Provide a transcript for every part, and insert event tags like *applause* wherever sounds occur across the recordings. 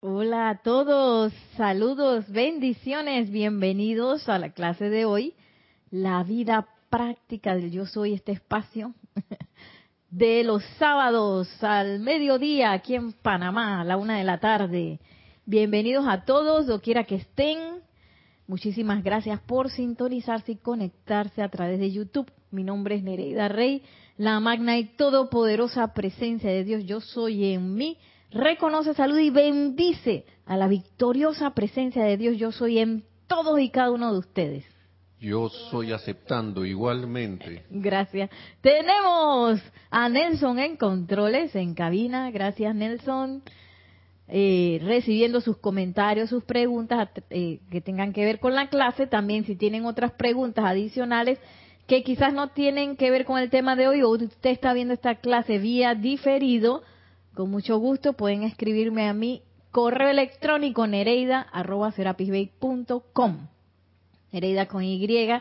Hola a todos, saludos, bendiciones, bienvenidos a la clase de hoy, la vida práctica del yo soy este espacio *laughs* de los sábados al mediodía aquí en Panamá a la una de la tarde. Bienvenidos a todos, quiera que estén. Muchísimas gracias por sintonizarse y conectarse a través de YouTube. Mi nombre es Nereida Rey, la magna y todopoderosa presencia de Dios. Yo soy en mí reconoce, salud y bendice a la victoriosa presencia de Dios. Yo soy en todos y cada uno de ustedes. Yo soy aceptando igualmente. Gracias. Tenemos a Nelson en controles, en cabina. Gracias, Nelson. Eh, recibiendo sus comentarios, sus preguntas eh, que tengan que ver con la clase. También si tienen otras preguntas adicionales que quizás no tienen que ver con el tema de hoy o usted está viendo esta clase vía diferido, con mucho gusto pueden escribirme a mi correo electrónico nereida.com. Nereida con Y.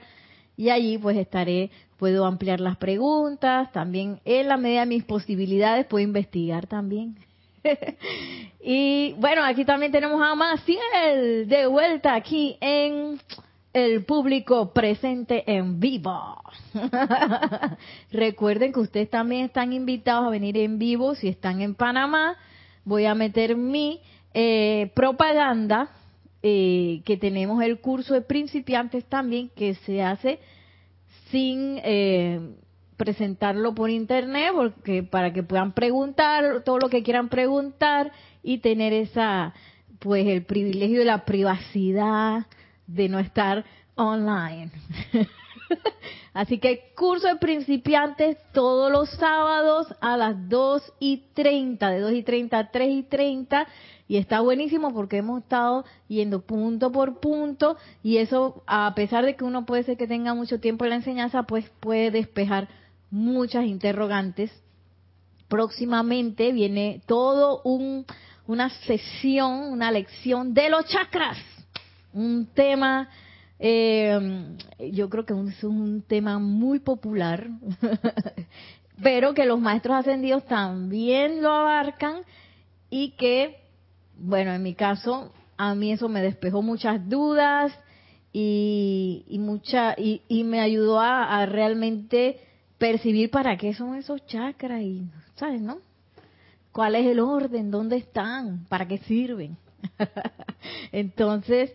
Y allí pues estaré, puedo ampliar las preguntas, también en la medida de mis posibilidades puedo investigar también. *laughs* y bueno, aquí también tenemos a Maciel de vuelta aquí en el público presente en vivo. *laughs* Recuerden que ustedes también están invitados a venir en vivo si están en Panamá. Voy a meter mi eh, propaganda, eh, que tenemos el curso de principiantes también, que se hace sin eh, presentarlo por internet, porque para que puedan preguntar todo lo que quieran preguntar y tener esa, pues el privilegio de la privacidad de no estar online. *laughs* Así que curso de principiantes todos los sábados a las 2 y 30, de 2 y 30 a 3 y 30. Y está buenísimo porque hemos estado yendo punto por punto y eso, a pesar de que uno puede ser que tenga mucho tiempo en la enseñanza, pues puede despejar muchas interrogantes. Próximamente viene todo un, una sesión, una lección de los chakras un tema, eh, yo creo que es un tema muy popular, *laughs* pero que los maestros ascendidos también lo abarcan y que, bueno, en mi caso, a mí eso me despejó muchas dudas y, mucha, y, me ayudó a, a realmente percibir para qué son esos chakras y, ¿sabes, no? ¿Cuál es el orden? ¿Dónde están? ¿Para qué sirven? *laughs* Entonces,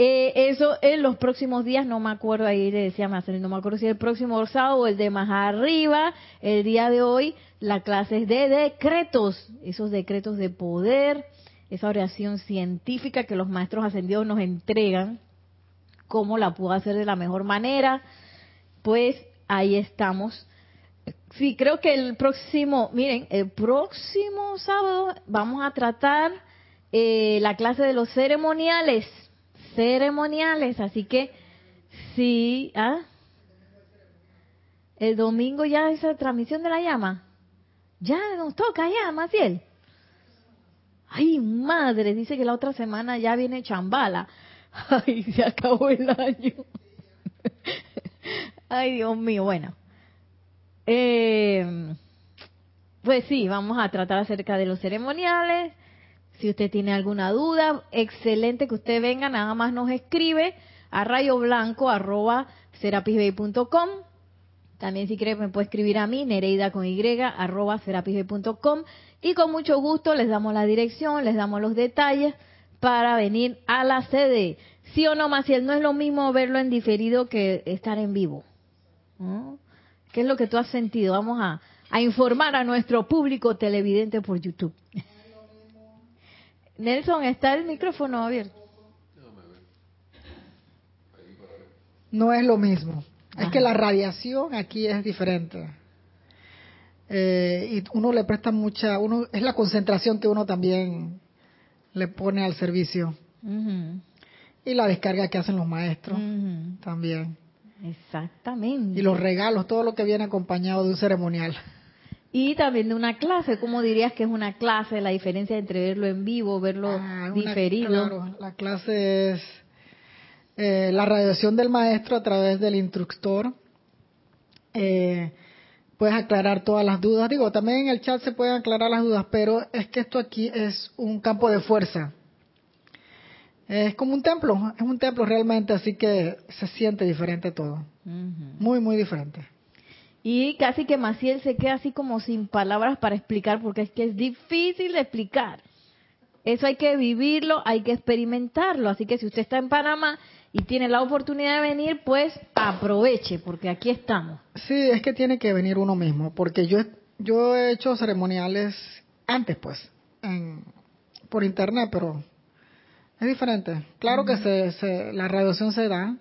eh, eso en los próximos días, no me acuerdo, ahí le decía más, no me acuerdo si el próximo sábado o el de más arriba, el día de hoy, la clase de decretos, esos decretos de poder, esa oración científica que los maestros ascendidos nos entregan, cómo la puedo hacer de la mejor manera, pues ahí estamos. Sí, creo que el próximo, miren, el próximo sábado vamos a tratar eh, la clase de los ceremoniales ceremoniales, así que sí, ¿ah? El domingo ya es la transmisión de la llama. Ya nos toca ya, Maciel. Ay, madre, dice que la otra semana ya viene chambala. *laughs* Ay, se acabó el año. *laughs* Ay, Dios mío, bueno. Eh, pues sí, vamos a tratar acerca de los ceremoniales, si usted tiene alguna duda, excelente que usted venga, nada más nos escribe a rayoblanco arroba serapisbay.com. También si quiere me puede escribir a mí, Nereida con Y, arroba serapisbay.com. Y con mucho gusto les damos la dirección, les damos los detalles para venir a la sede. Sí o no, Maciel, no es lo mismo verlo en diferido que estar en vivo. ¿Qué es lo que tú has sentido? Vamos a informar a nuestro público televidente por YouTube. *laughs* Nelson, ¿está el micrófono abierto? No es lo mismo. Es que la radiación aquí es diferente. Eh, y uno le presta mucha, uno es la concentración que uno también le pone al servicio. Y la descarga que hacen los maestros también. Exactamente. Y los regalos, todo lo que viene acompañado de un ceremonial. Y también de una clase, ¿cómo dirías que es una clase? La diferencia entre verlo en vivo, verlo ah, diferido. claro, la clase es eh, la radiación del maestro a través del instructor. Eh, puedes aclarar todas las dudas. Digo, también en el chat se pueden aclarar las dudas, pero es que esto aquí es un campo de fuerza. Es como un templo, es un templo realmente, así que se siente diferente todo. Muy, muy diferente. Y casi que Maciel se queda así como sin palabras para explicar, porque es que es difícil de explicar. Eso hay que vivirlo, hay que experimentarlo. Así que si usted está en Panamá y tiene la oportunidad de venir, pues aproveche, porque aquí estamos. Sí, es que tiene que venir uno mismo, porque yo, yo he hecho ceremoniales antes, pues, por internet, pero es diferente. Claro que se, la radiación se da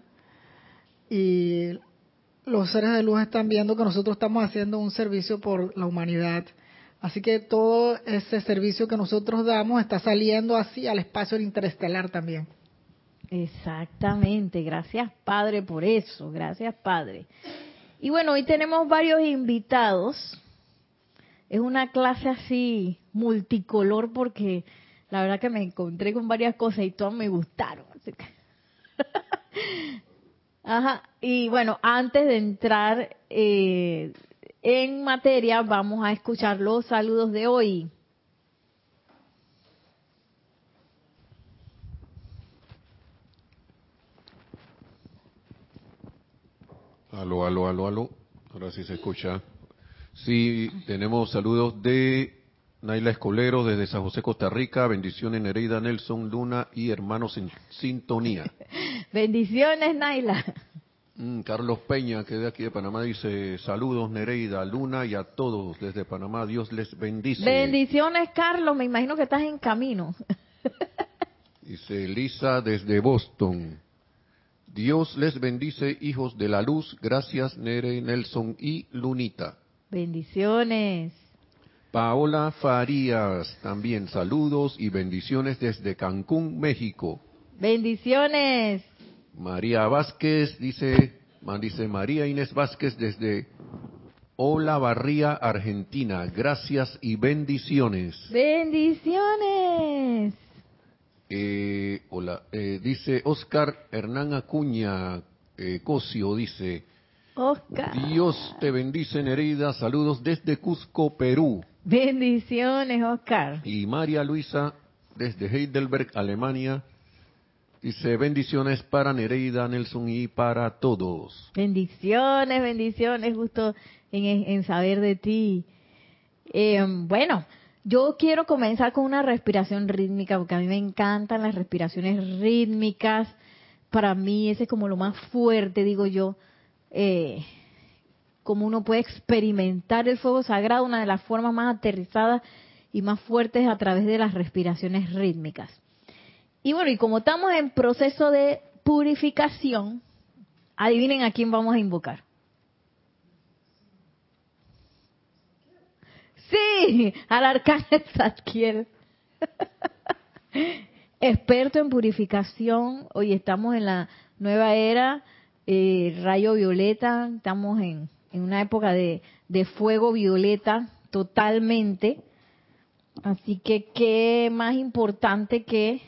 y los seres de luz están viendo que nosotros estamos haciendo un servicio por la humanidad. Así que todo ese servicio que nosotros damos está saliendo así al espacio interestelar también. Exactamente, gracias Padre por eso, gracias Padre. Y bueno, hoy tenemos varios invitados. Es una clase así multicolor porque la verdad que me encontré con varias cosas y todas me gustaron. *laughs* Ajá, y bueno, antes de entrar eh, en materia, vamos a escuchar los saludos de hoy. Aló, aló, aló, aló. Ahora sí se escucha. Sí, tenemos saludos de Naila Escolero desde San José, Costa Rica. Bendiciones Nereida, Nelson, Luna y hermanos en sintonía. *laughs* Bendiciones Naila. Mm, Carlos Peña, que de aquí de Panamá, dice saludos Nereida, Luna y a todos desde Panamá. Dios les bendice. Bendiciones Carlos, me imagino que estás en camino. *laughs* dice Lisa desde Boston. Dios les bendice, hijos de la luz. Gracias, Nere, Nelson y Lunita. Bendiciones. Paola Farías, también saludos y bendiciones desde Cancún, México. Bendiciones. María Vázquez dice, dice María Inés Vázquez desde Hola Barría, Argentina. Gracias y bendiciones. Bendiciones. Eh, hola, eh, dice Oscar Hernán Acuña eh, Cosio, dice. Oscar. Dios te bendice, Nereida. Saludos desde Cusco, Perú. Bendiciones, Oscar. Y María Luisa, desde Heidelberg, Alemania. Dice, bendiciones para Nereida, Nelson y para todos. Bendiciones, bendiciones, justo en, en saber de ti. Eh, bueno, yo quiero comenzar con una respiración rítmica, porque a mí me encantan las respiraciones rítmicas. Para mí ese es como lo más fuerte, digo yo, eh, como uno puede experimentar el fuego sagrado, una de las formas más aterrizadas y más fuertes a través de las respiraciones rítmicas. Y bueno, y como estamos en proceso de purificación, adivinen a quién vamos a invocar. Sí, al arcángel Zadkiel. *laughs* Experto en purificación. Hoy estamos en la nueva era, eh, rayo violeta. Estamos en, una época de, de fuego violeta totalmente. Así que qué más importante que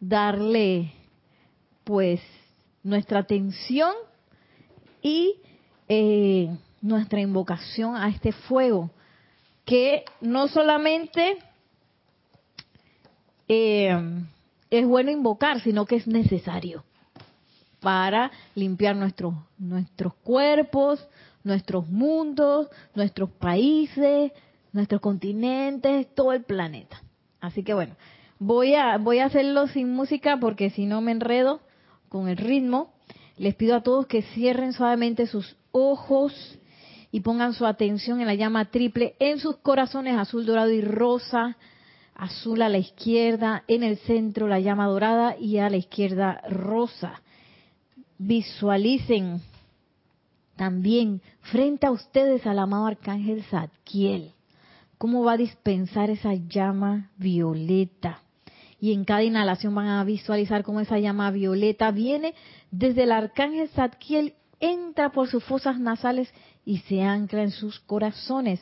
darle pues nuestra atención y eh, nuestra invocación a este fuego que no solamente eh, es bueno invocar, sino que es necesario para limpiar nuestros nuestros cuerpos, nuestros mundos, nuestros países, nuestros continentes, todo el planeta. Así que bueno, voy a voy a hacerlo sin música porque si no me enredo con el ritmo. Les pido a todos que cierren suavemente sus ojos y pongan su atención en la llama triple en sus corazones azul, dorado y rosa. Azul a la izquierda, en el centro la llama dorada y a la izquierda rosa. Visualicen también frente a ustedes al amado arcángel Zadkiel. Cómo va a dispensar esa llama violeta. Y en cada inhalación van a visualizar cómo esa llama violeta viene desde el arcángel Zadkiel, entra por sus fosas nasales y se ancla en sus corazones.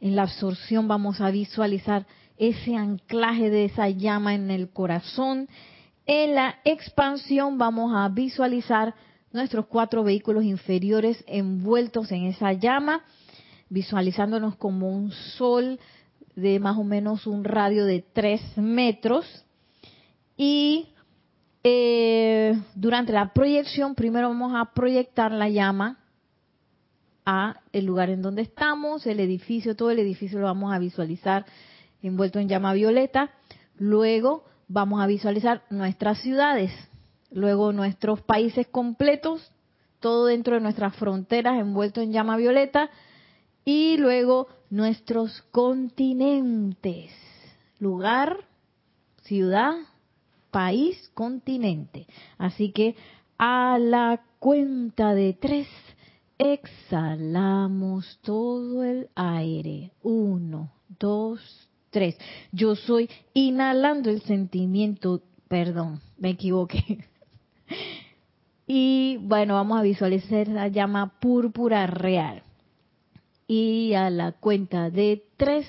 En la absorción vamos a visualizar ese anclaje de esa llama en el corazón. En la expansión vamos a visualizar nuestros cuatro vehículos inferiores envueltos en esa llama, visualizándonos como un sol de más o menos un radio de tres metros. Y eh, durante la proyección, primero vamos a proyectar la llama a el lugar en donde estamos, el edificio, todo el edificio lo vamos a visualizar envuelto en llama violeta. Luego vamos a visualizar nuestras ciudades, luego nuestros países completos, todo dentro de nuestras fronteras envuelto en llama violeta y luego nuestros continentes, lugar, ciudad, país, continente. Así que a la cuenta de tres, exhalamos todo el aire. Uno, dos, tres. Yo soy inhalando el sentimiento, perdón, me equivoqué. *laughs* Y bueno, vamos a visualizar la llama púrpura real. Y a la cuenta de tres,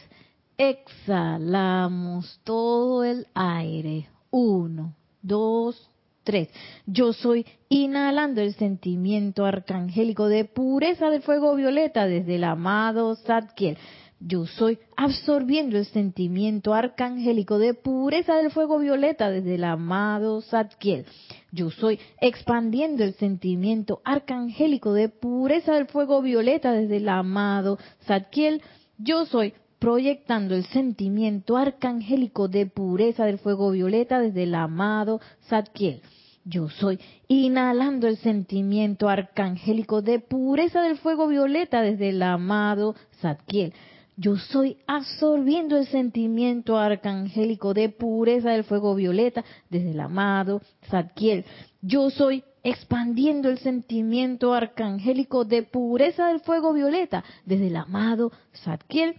exhalamos todo el aire. Uno, dos, tres. Yo soy inhalando el sentimiento arcangélico de pureza del fuego violeta desde el amado Zadkiel yo soy absorbiendo el sentimiento arcangélico de pureza del fuego violeta desde el amado Zadkiel. Yo soy expandiendo el sentimiento arcangélico de pureza del fuego violeta desde el amado Zadkiel. Yo soy proyectando el sentimiento arcangélico de pureza del fuego violeta desde el amado Zadkiel. Yo soy inhalando el sentimiento arcangélico de pureza del fuego violeta desde el amado Zadkiel. Yo soy absorbiendo el sentimiento arcangélico de pureza del fuego violeta desde el amado Zadkiel. Yo soy expandiendo el sentimiento arcangélico de pureza del fuego violeta desde el amado Zadkiel.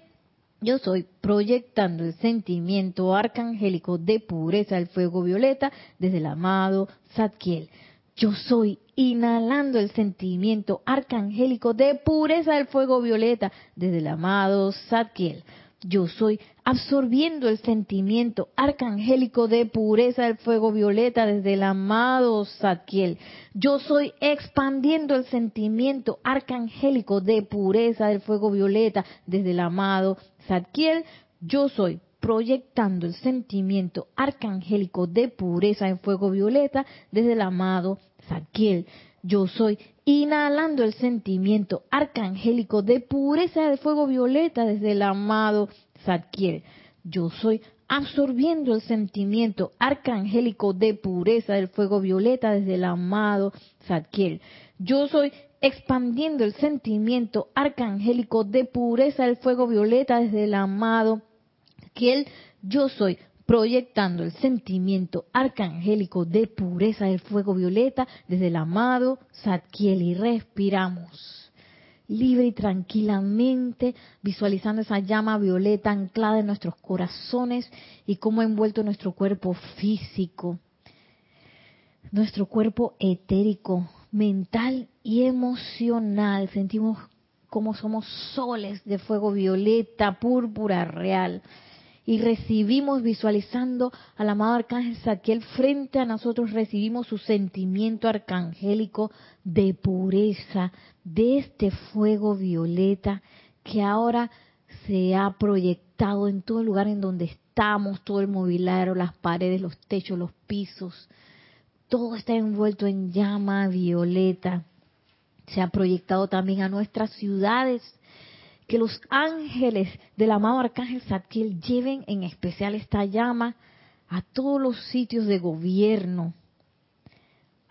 Yo soy proyectando el sentimiento arcangélico de pureza del fuego violeta desde el amado Zadkiel. Yo soy inhalando el sentimiento arcangélico de pureza del fuego violeta desde el amado Zadkiel. Yo soy absorbiendo el sentimiento arcangélico de pureza del fuego violeta desde el amado Zadkiel. Yo soy expandiendo el sentimiento arcangélico de pureza del fuego violeta desde el amado Zadkiel. Yo soy proyectando el sentimiento arcangélico de pureza del fuego violeta desde el amado Zadkiel. Yo soy inhalando el sentimiento arcangélico de pureza del fuego violeta desde el amado Zadkiel. Yo soy absorbiendo el sentimiento arcangélico de pureza del fuego violeta desde el amado Zadkiel. Yo soy expandiendo el sentimiento arcangélico de pureza del fuego violeta desde el amado Yo soy proyectando el sentimiento arcangélico de pureza del fuego violeta desde el amado Zadkiel y respiramos libre y tranquilamente, visualizando esa llama violeta anclada en nuestros corazones y cómo ha envuelto nuestro cuerpo físico, nuestro cuerpo etérico, mental y emocional. Sentimos como somos soles de fuego violeta, púrpura real y recibimos visualizando al amado arcángel Saquiel frente a nosotros, recibimos su sentimiento arcangélico de pureza, de este fuego violeta que ahora se ha proyectado en todo el lugar en donde estamos, todo el mobiliario, las paredes, los techos, los pisos, todo está envuelto en llama violeta. Se ha proyectado también a nuestras ciudades, que los ángeles del amado arcángel Zadkiel lleven en especial esta llama a todos los sitios de gobierno,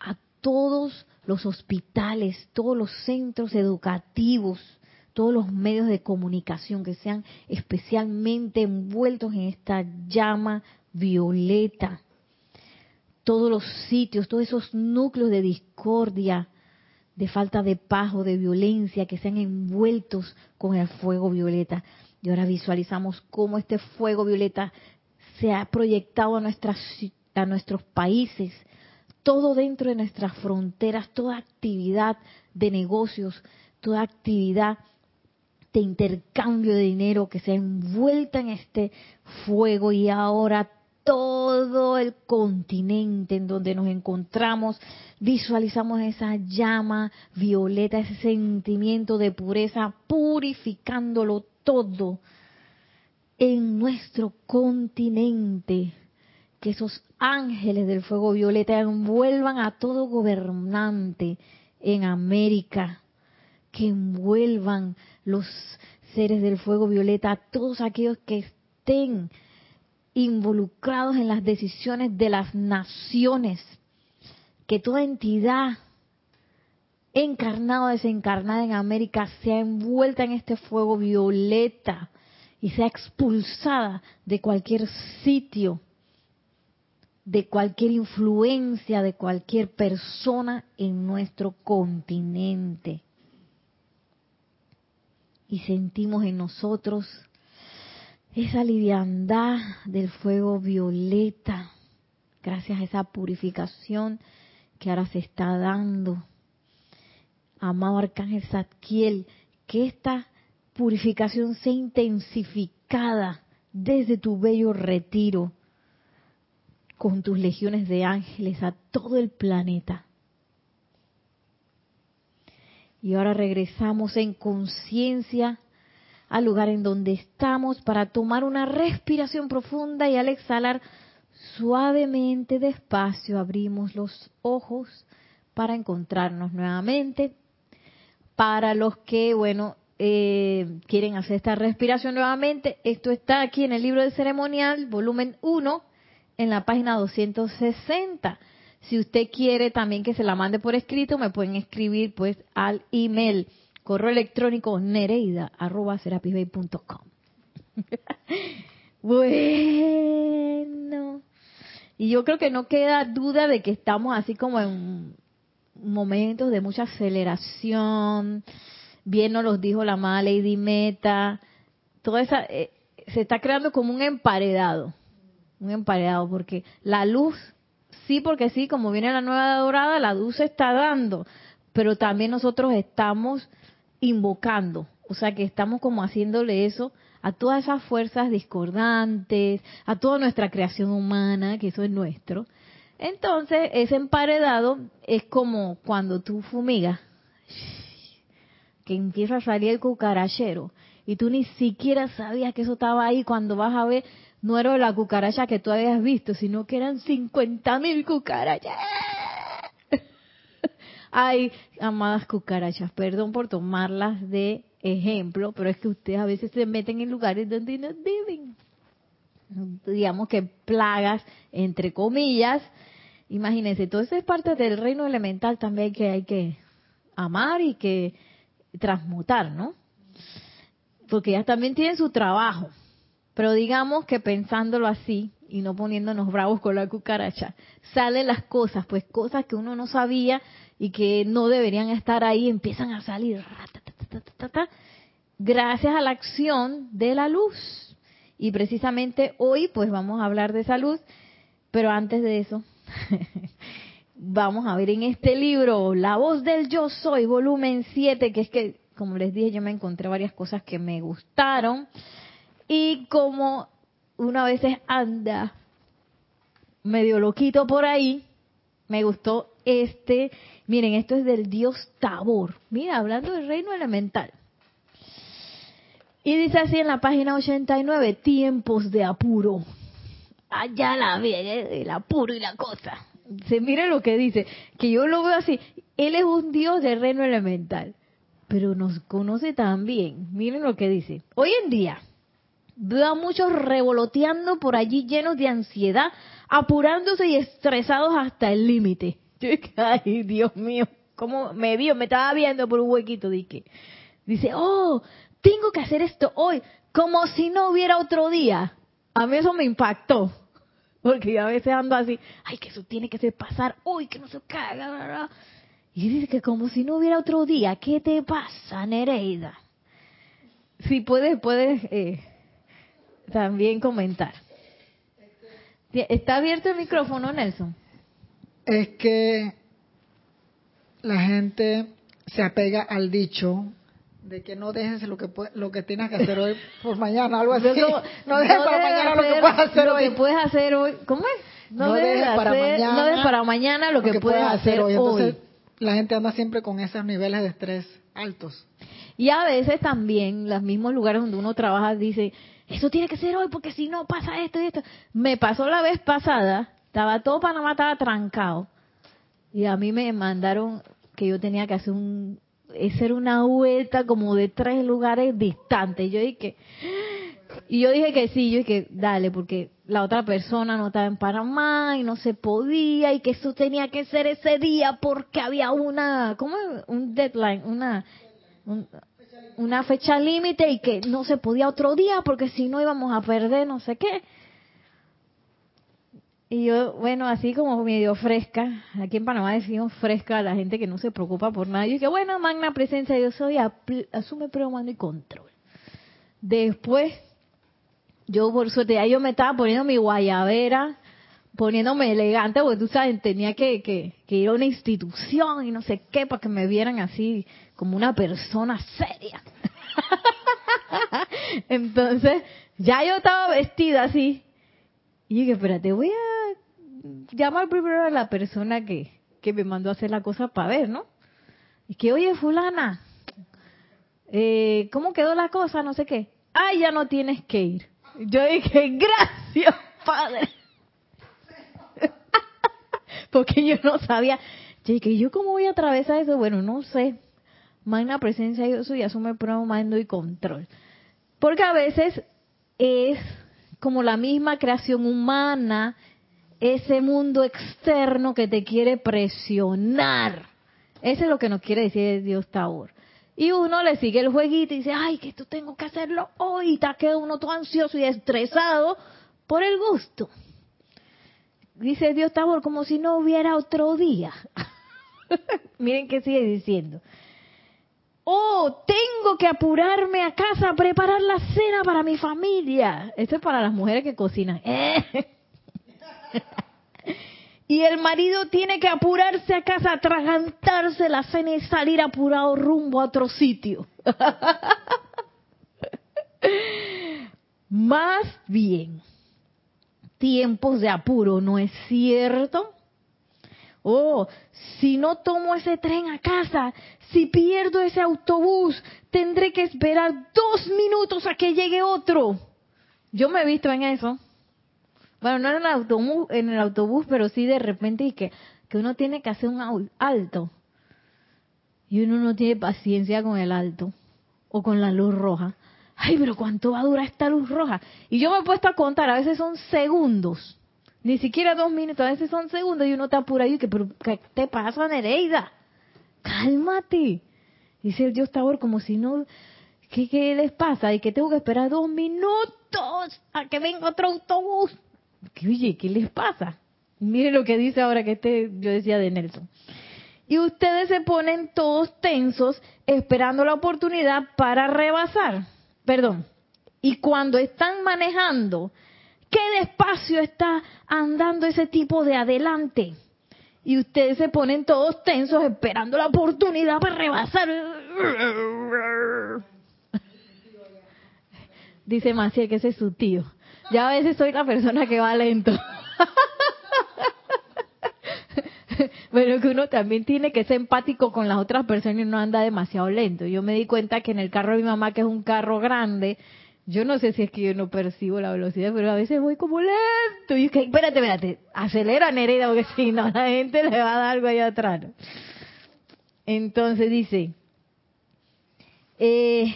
a todos los hospitales, todos los centros educativos, todos los medios de comunicación que sean especialmente envueltos en esta llama violeta. Todos los sitios, todos esos núcleos de discordia, de falta de paz o de violencia que sean envueltos con el fuego violeta. Y ahora visualizamos cómo este fuego violeta se ha proyectado a, nuestras, a nuestros países, todo dentro de nuestras fronteras, toda actividad de negocios, toda actividad de intercambio de dinero que se ha envuelta en este fuego y ahora todo el continente en donde nos encontramos, visualizamos esa llama violeta, ese sentimiento de pureza, purificándolo todo en nuestro continente. que esos ángeles del fuego violeta envuelvan a todo gobernante en América, que envuelvan los seres del fuego violeta, a todos aquellos que estén involucrados en las decisiones de las naciones, que toda entidad encarnada o desencarnada en América sea envuelta en este fuego violeta y sea expulsada de cualquier sitio, de cualquier influencia, de cualquier persona en nuestro continente. Y sentimos en nosotros esa liviandad del fuego violeta, gracias a esa purificación que ahora se está dando. Amado Arcángel Zadkiel, que esta purificación sea intensificada desde tu bello retiro con tus legiones de ángeles a todo el planeta. Y ahora regresamos en conciencia al lugar en donde estamos para tomar una respiración profunda y al exhalar suavemente, despacio, abrimos los ojos para encontrarnos nuevamente. Para los que, bueno, eh, quieren hacer esta respiración nuevamente, esto está aquí en el libro de ceremonial, volumen 1, en la página 260. Si usted quiere también que se la mande por escrito, me pueden escribir pues al email correo electrónico nereida arroba *laughs* bueno, y yo creo que no queda duda de que estamos así como en momentos de mucha aceleración. Bien nos los dijo la amada Lady Meta. Toda esa eh, se está creando como un emparedado, un emparedado porque la luz sí porque sí, como viene la nueva dorada, la luz se está dando, pero también nosotros estamos invocando, o sea que estamos como haciéndole eso a todas esas fuerzas discordantes, a toda nuestra creación humana, que eso es nuestro. Entonces, ese emparedado es como cuando tú fumigas, que empieza a salir el cucarachero, y tú ni siquiera sabías que eso estaba ahí cuando vas a ver, no era la cucaracha que tú habías visto, sino que eran 50 mil cucarachas. Ay, amadas cucarachas, perdón por tomarlas de ejemplo, pero es que ustedes a veces se meten en lugares donde no deben. Digamos que plagas, entre comillas. Imagínense, todo eso es parte del reino elemental también que hay que amar y que transmutar, ¿no? Porque ellas también tienen su trabajo. Pero digamos que pensándolo así y no poniéndonos bravos con la cucaracha, salen las cosas, pues cosas que uno no sabía y que no deberían estar ahí empiezan a salir gracias a la acción de la luz. Y precisamente hoy pues vamos a hablar de salud, pero antes de eso *laughs* vamos a ver en este libro La voz del yo soy, volumen 7, que es que como les dije yo me encontré varias cosas que me gustaron y como una vez anda medio loquito por ahí, me gustó este Miren, esto es del dios Tabor. Mira, hablando del reino elemental. Y dice así en la página 89, tiempos de apuro. Allá la ve, el apuro y la cosa. Se mire lo que dice, que yo lo veo así. Él es un dios del reino elemental, pero nos conoce también. Miren lo que dice. Hoy en día veo a muchos revoloteando por allí llenos de ansiedad, apurándose y estresados hasta el límite. Ay, Dios mío, ¿cómo me vio? Me estaba viendo por un huequito. Dije. Dice, oh, tengo que hacer esto hoy, como si no hubiera otro día. A mí eso me impactó. Porque a veces ando así, ay, que eso tiene que ser pasar hoy, que no se caiga. Y dice que como si no hubiera otro día. ¿Qué te pasa, Nereida? Si puedes, puedes eh, también comentar. ¿Está abierto el micrófono, Nelson? es que la gente se apega al dicho de que no dejes lo que lo que tienes que hacer hoy por mañana, algo *laughs* así. *laughs* No, dejes para mañana lo que puedes hacer hoy. puedes hacer hoy. ¿Cómo es? No, dejes, para mañana, no dejes para mañana lo, que, puedes hacer hoy. Entonces, la gente anda siempre con esos niveles de estrés altos. Y a veces también, los mismos lugares donde uno trabaja, dice, eso tiene que ser hoy porque si no pasa esto y esto. Me pasó la vez pasada, estaba todo Panamá estaba trancado y a mí me mandaron que yo tenía que hacer un hacer una vuelta como de tres lugares distantes. Yo dije y yo dije que sí, yo dije, dale, porque la otra persona no estaba en Panamá y no se podía y que eso tenía que ser ese día porque había una, ¿cómo? Un deadline, una, una fecha límite y que no se podía otro día porque si no íbamos a perder no sé qué. Y yo, bueno, así como medio fresca, aquí en Panamá decimos fresca a la gente que no se preocupa por nada. Yo dije, bueno, magna presencia, yo soy, asume, pero mando y control. Después, yo por suerte, ya yo me estaba poniendo mi guayabera, poniéndome elegante, porque tú sabes, tenía que, que ir a una institución y no sé qué, para que me vieran así como una persona seria. *laughs* Entonces, ya yo estaba vestida así. Y dije, espérate, voy a llamar primero a la persona que, que me mandó a hacer la cosa para ver, ¿no? Y que, oye, fulana, eh, ¿cómo quedó la cosa? No sé qué. Ah, ya no tienes que ir. Yo dije, *laughs* gracias, padre. *laughs* Porque yo no sabía. Yo dije, ¿yo cómo voy a atravesar eso? Bueno, no sé magna presencia yo soy, asume prueba, mando y control. Porque a veces es como la misma creación humana, ese mundo externo que te quiere presionar. Eso es lo que nos quiere decir Dios Taur. Y uno le sigue el jueguito y dice, ay, que esto tengo que hacerlo hoy. Y está queda uno todo ansioso y estresado por el gusto. Dice Dios Tabor como si no hubiera otro día. *laughs* Miren qué sigue diciendo oh, tengo que apurarme a casa a preparar la cena para mi familia. Esto es para las mujeres que cocinan. *laughs* y el marido tiene que apurarse a casa, atragantarse la cena y salir apurado rumbo a otro sitio. *laughs* Más bien, tiempos de apuro, ¿no es cierto? Oh, si no tomo ese tren a casa, si pierdo ese autobús, tendré que esperar dos minutos a que llegue otro. Yo me he visto en eso. Bueno, no en el autobús, en el autobús pero sí de repente y que, que uno tiene que hacer un alto. Y uno no tiene paciencia con el alto o con la luz roja. Ay, pero ¿cuánto va a durar esta luz roja? Y yo me he puesto a contar, a veces son segundos ni siquiera dos minutos, a veces son segundos y uno está apurado y que, pero ¿qué te pasa, Nereida? Cálmate. Dice el Dios Tabor como si no, ¿qué, ¿qué les pasa? Y que tengo que esperar dos minutos a que venga otro autobús. Oye, ¿qué les pasa? Mire lo que dice ahora que este, yo decía de Nelson. Y ustedes se ponen todos tensos esperando la oportunidad para rebasar. Perdón. Y cuando están manejando, qué despacio está andando ese tipo de adelante. Y ustedes se ponen todos tensos esperando la oportunidad para rebasar. Dice Maciel que ese es su tío. Ya a veces soy la persona que va lento. Pero que uno también tiene que ser empático con las otras personas y no anda demasiado lento. Yo me di cuenta que en el carro de mi mamá, que es un carro grande, yo no sé si es que yo no percibo la velocidad, pero a veces voy como lento. Y es que, espérate, espérate, acelera Nereida, porque si no, la gente le va a dar algo allá atrás. Entonces dice, eh,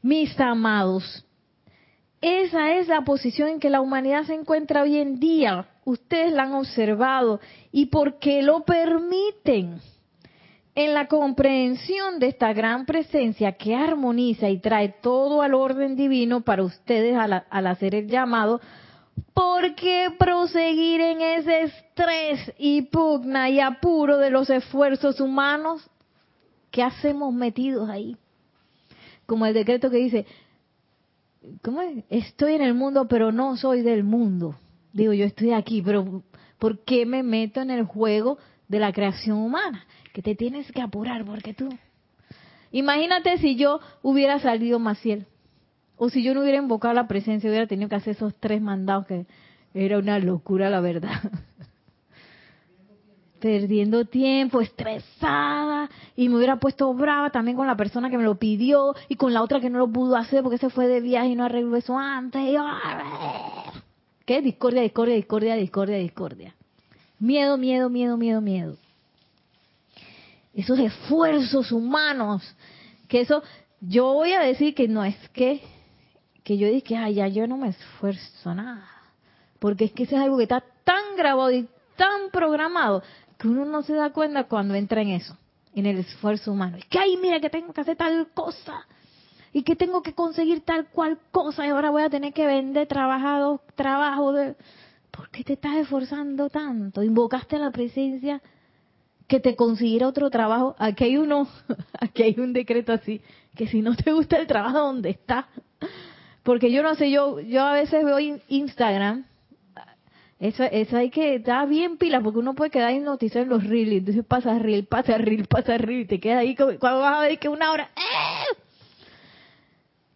mis amados, esa es la posición en que la humanidad se encuentra hoy en día. Ustedes la han observado y porque lo permiten en la comprensión de esta gran presencia que armoniza y trae todo al orden divino para ustedes al, hacer el llamado, ¿por qué proseguir en ese estrés y pugna y apuro de los esfuerzos humanos? ¿Qué hacemos metidos ahí? Como el decreto que dice, ¿cómo es? Estoy en el mundo, pero no soy del mundo. Digo, yo estoy aquí, pero ¿por qué me meto en el juego de la creación humana? Que te tienes que apurar porque tú... Imagínate si yo hubiera salido Maciel, o si yo no hubiera invocado la presencia, hubiera tenido que hacer esos tres mandados que era una locura, la verdad. *laughs* perdiendo tiempo, estresada, y me hubiera puesto brava también con la persona que me lo pidió y con la otra que no lo pudo hacer porque se fue de viaje y no arregló eso antes. Y ¿Qué? Discordia, discordia, discordia, discordia, discordia. Miedo, miedo, miedo, miedo, miedo. Esos esfuerzos humanos, que eso, yo voy a decir que no es que, que yo dije, ay, ya yo no me esfuerzo nada. Porque es que eso es algo que está tan grabado y tan programado que uno no se da cuenta cuando entra en eso, en el esfuerzo humano. Es que, ay, mira, que tengo que hacer tal cosa y que tengo que conseguir tal cual cosa y ahora voy a tener que vender trabajado, trabajo de... ¿Por qué te estás esforzando tanto? Invocaste la presencia que te consiguiera otro trabajo. Aquí hay uno, *laughs* aquí hay un decreto así, que si no te gusta el trabajo donde está, porque yo no sé, yo, yo a veces veo Instagram eso, eso hay que estar bien pila porque uno puede quedar hipnotizado en los reels. Entonces pasa reel, pasa reel, pasa reel y te quedas ahí cuando vas a ver que una hora. ¡eh!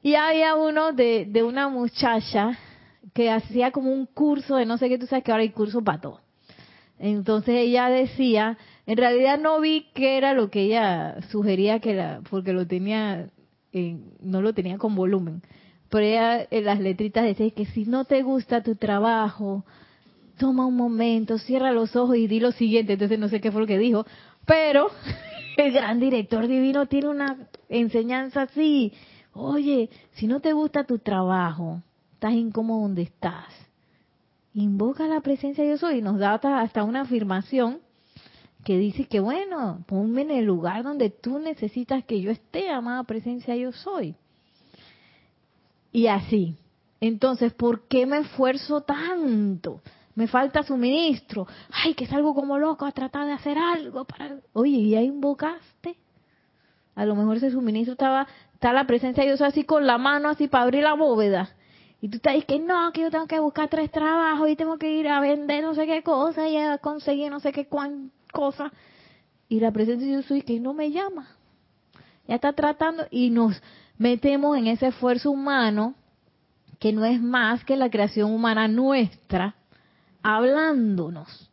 Y había uno de, de una muchacha que hacía como un curso de no sé qué, tú sabes que ahora hay curso para todo. Entonces ella decía, en realidad no vi qué era lo que ella sugería que era, porque lo tenía, no lo tenía con volumen. Pero ella en las letritas decía que si no te gusta tu trabajo, toma un momento, cierra los ojos y di lo siguiente. Entonces no sé qué fue lo que dijo, pero *laughs* el gran director divino tiene una enseñanza así. Oye, si no te gusta tu trabajo, estás incómodo donde estás, invoca la presencia de Dios soy y nos da hasta una afirmación que dice que bueno, ponme en el lugar donde tú necesitas que yo esté, amada presencia yo soy. Y así. Entonces, ¿por qué me esfuerzo tanto? me falta suministro, ay, que salgo como loco a tratar de hacer algo para... Oye, ¿y ya invocaste? A lo mejor ese suministro estaba, está la presencia de Dios así con la mano así para abrir la bóveda. Y tú dices que no, que yo tengo que buscar tres trabajos y tengo que ir a vender no sé qué cosa y a conseguir no sé qué cuán cosa. Y la presencia de Dios soy que no me llama. Ya está tratando y nos metemos en ese esfuerzo humano que no es más que la creación humana nuestra hablándonos,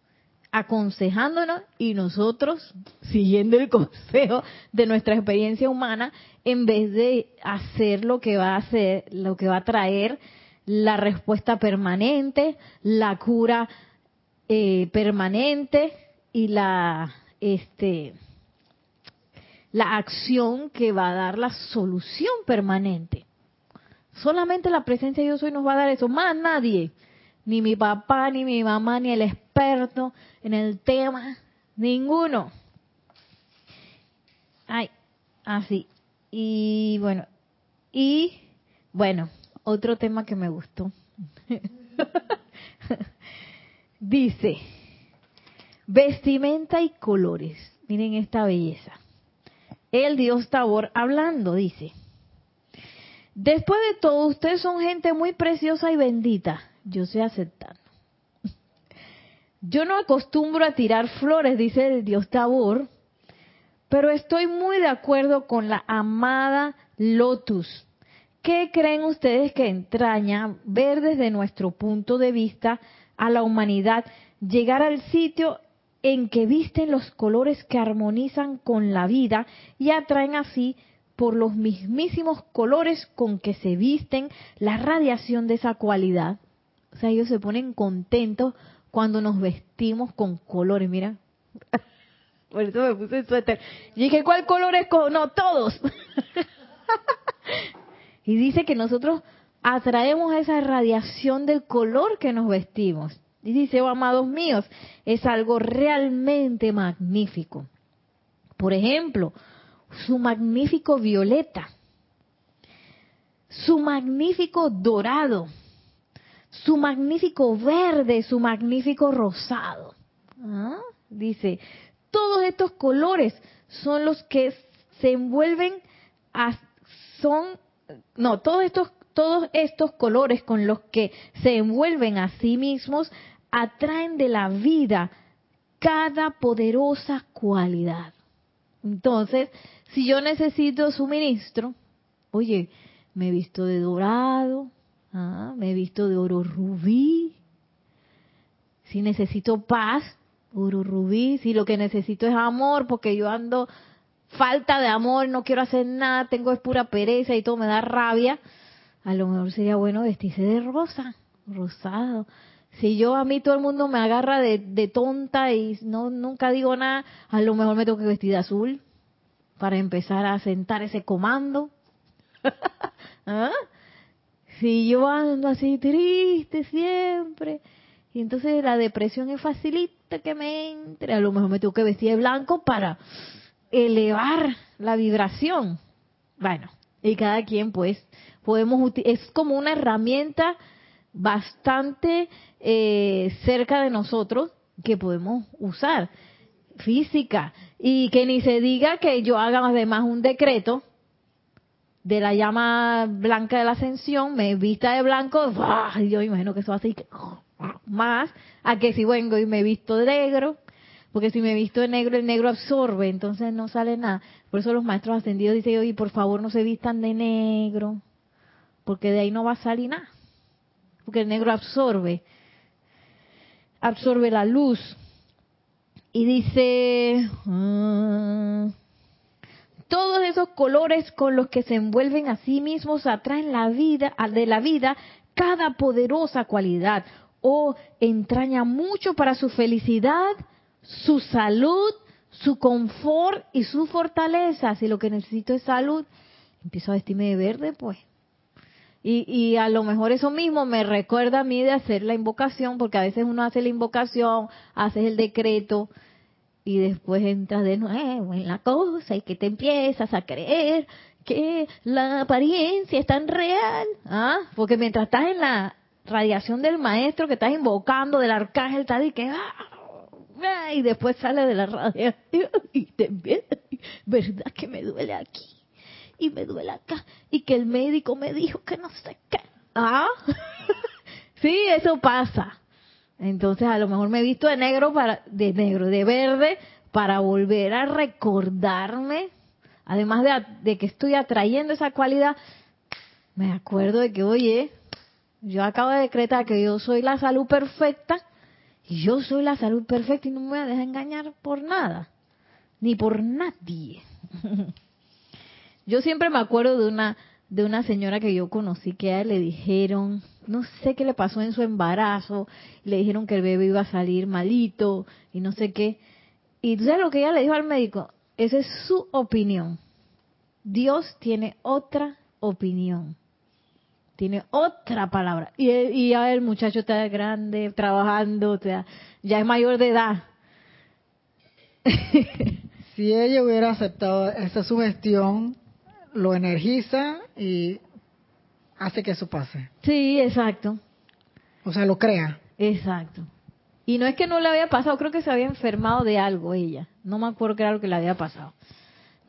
aconsejándonos y nosotros siguiendo el *laughs* consejo de nuestra experiencia humana en vez de hacer lo que va a hacer, lo que va a traer la respuesta permanente, la cura eh, permanente y la este la acción que va a dar la solución permanente. Solamente la presencia de Dios hoy nos va a dar eso, más nadie ni mi papá, ni mi mamá, ni el experto en el tema, ninguno. Ay, así. Y bueno, y bueno, otro tema que me gustó. *laughs* Dice, vestimenta y colores. Miren esta belleza. El dios Tabor hablando, dice. Después de todo, ustedes son gente muy preciosa y bendita yo sé aceptar. Yo no acostumbro a tirar flores, dice el dios Tabor, pero estoy muy de acuerdo con la amada Lotus. ¿Qué creen ustedes que entraña ver desde nuestro punto de vista a la humanidad llegar al sitio en que visten los colores que armonizan con la vida y atraen así por los mismísimos colores con que se visten la radiación de esa cualidad? O sea, ellos se ponen contentos cuando nos vestimos con colores, mira. *laughs* Por eso me puse el suéter. Y dije, ¿cuál color es? No, todos. *laughs* y dice que nosotros atraemos esa radiación del color que nos vestimos. Y dice, oh, amados míos, es algo realmente magnífico. Por ejemplo, su magnífico violeta, su magnífico dorado, su magnífico verde, su magnífico rosado. ¿Ah? Dice, todos estos colores son los que se envuelven a, son, no, todos estos, todos estos colores con los que se envuelven a sí mismos atraen de la vida cada poderosa cualidad. Entonces, si yo necesito suministro, oye, me he visto de dorado, Ah, me he visto de oro rubí. Si necesito paz, Ururubí, si lo que necesito es amor, porque yo ando falta de amor, no quiero hacer nada, tengo es pura pereza y todo me da rabia, a lo mejor sería bueno vestirse de rosa, rosado. Si yo a mí todo el mundo me agarra de, tonta y no nunca digo nada, a lo mejor me tengo que vestir de azul para empezar a sentar ese comando. *laughs* ¿Ah? Si yo ando así triste siempre, y entonces la depresión es facilita que me entre, a lo mejor me tengo que vestir de blanco para elevar la vibración. Bueno, y cada quien pues podemos, es como una herramienta bastante eh, cerca de nosotros que podemos usar, física, y que ni se diga que yo haga además un decreto de la llama blanca de la ascensión, me vista de blanco, yo imagino que eso hace más a que si vengo y me visto de negro, porque si me visto de negro, el negro absorbe, entonces no sale nada. Por eso los maestros ascendidos dicen, oye, por favor no se vistan de negro, porque de ahí no va a salir nada. Porque el negro absorbe, absorbe la luz. Y dice, ah, todos esos colores con los que se envuelven a sí mismos atraen la vida, de la vida cada poderosa cualidad o entraña mucho para su felicidad su salud, su confort y su fortaleza. Si lo que necesito es salud, empiezo a vestirme de verde, pues. Y, a lo mejor eso mismo me recuerda a mí de hacer la invocación, porque a veces uno hace la invocación, haces el decreto y después entras de nuevo en la cosa y que te empiezas a creer que la apariencia es tan real. ¿Ah? Porque mientras estás en la radiación del maestro que estás invocando, del arcángel, tal y que ¡ah! Y después sale de la radiación y te verdad que me duele aquí y me duele acá y que el médico me dijo que no sé qué. Ah, *laughs* sí, eso pasa. Entonces a lo mejor me he visto de negro para de negro, de verde para volver a recordarme, además de, de que estoy atrayendo esa cualidad, me acuerdo de que, oye, yo acabo de decretar que yo soy la salud perfecta yo soy la salud perfecta y no me voy a dejar engañar por nada, ni por nadie. *laughs* yo siempre me acuerdo de una de una señora que yo conocí que a ella le dijeron, no sé qué le pasó en su embarazo, le dijeron que el bebé iba a salir malito y no sé qué. Y tú sabes lo que ella le dijo al médico, esa es su opinión. Dios tiene otra opinión tiene otra palabra. Y, y ya el muchacho está grande, trabajando, o sea, ya es mayor de edad. *laughs* si ella hubiera aceptado esa sugestión, lo energiza y hace que eso pase. Sí, exacto. O sea, lo crea. Exacto. Y no es que no le había pasado, creo que se había enfermado de algo ella. No me acuerdo qué era lo que le había pasado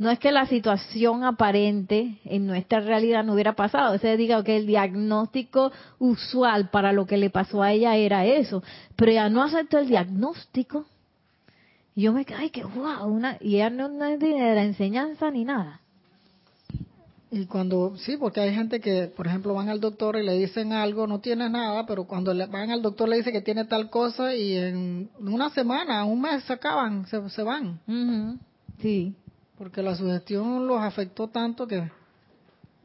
no es que la situación aparente en nuestra realidad no hubiera pasado. O sea, diga que el diagnóstico usual para lo que le pasó a ella era eso. Pero ella no aceptó el diagnóstico. Y yo me quedé, ay, qué guau. Una, y ella no, no es de la enseñanza ni nada. Y cuando, sí, porque hay gente que, por ejemplo, van al doctor y le dicen algo, no tiene nada, pero cuando le, van al doctor le dice que tiene tal cosa y en una semana, un mes se acaban, se, se van. Sí. Porque la sugestión los afectó tanto que...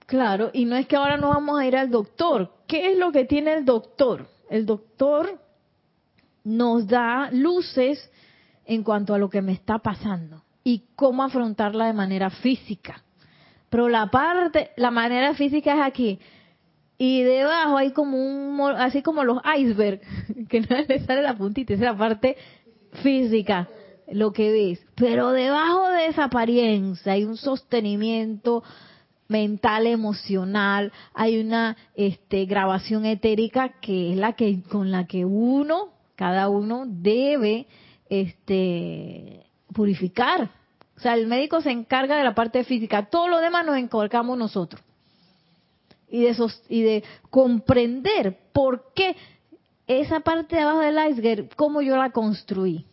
Claro, y no es que ahora no vamos a ir al doctor. ¿Qué es lo que tiene el doctor? El doctor nos da luces en cuanto a lo que me está pasando y cómo afrontarla de manera física. Pero la parte, la manera física es aquí. Y debajo hay como un, así como los icebergs, *laughs* que no le sale la puntita, es la parte física lo que ves. Pero debajo de esa apariencia hay un sostenimiento mental, emocional, hay una este, grabación etérica que es la que con la que uno, cada uno debe este, purificar. O sea, el médico se encarga de la parte física, todo lo demás nos encargamos nosotros. Y de, y de comprender por qué esa parte de abajo del iceberg, cómo yo la construí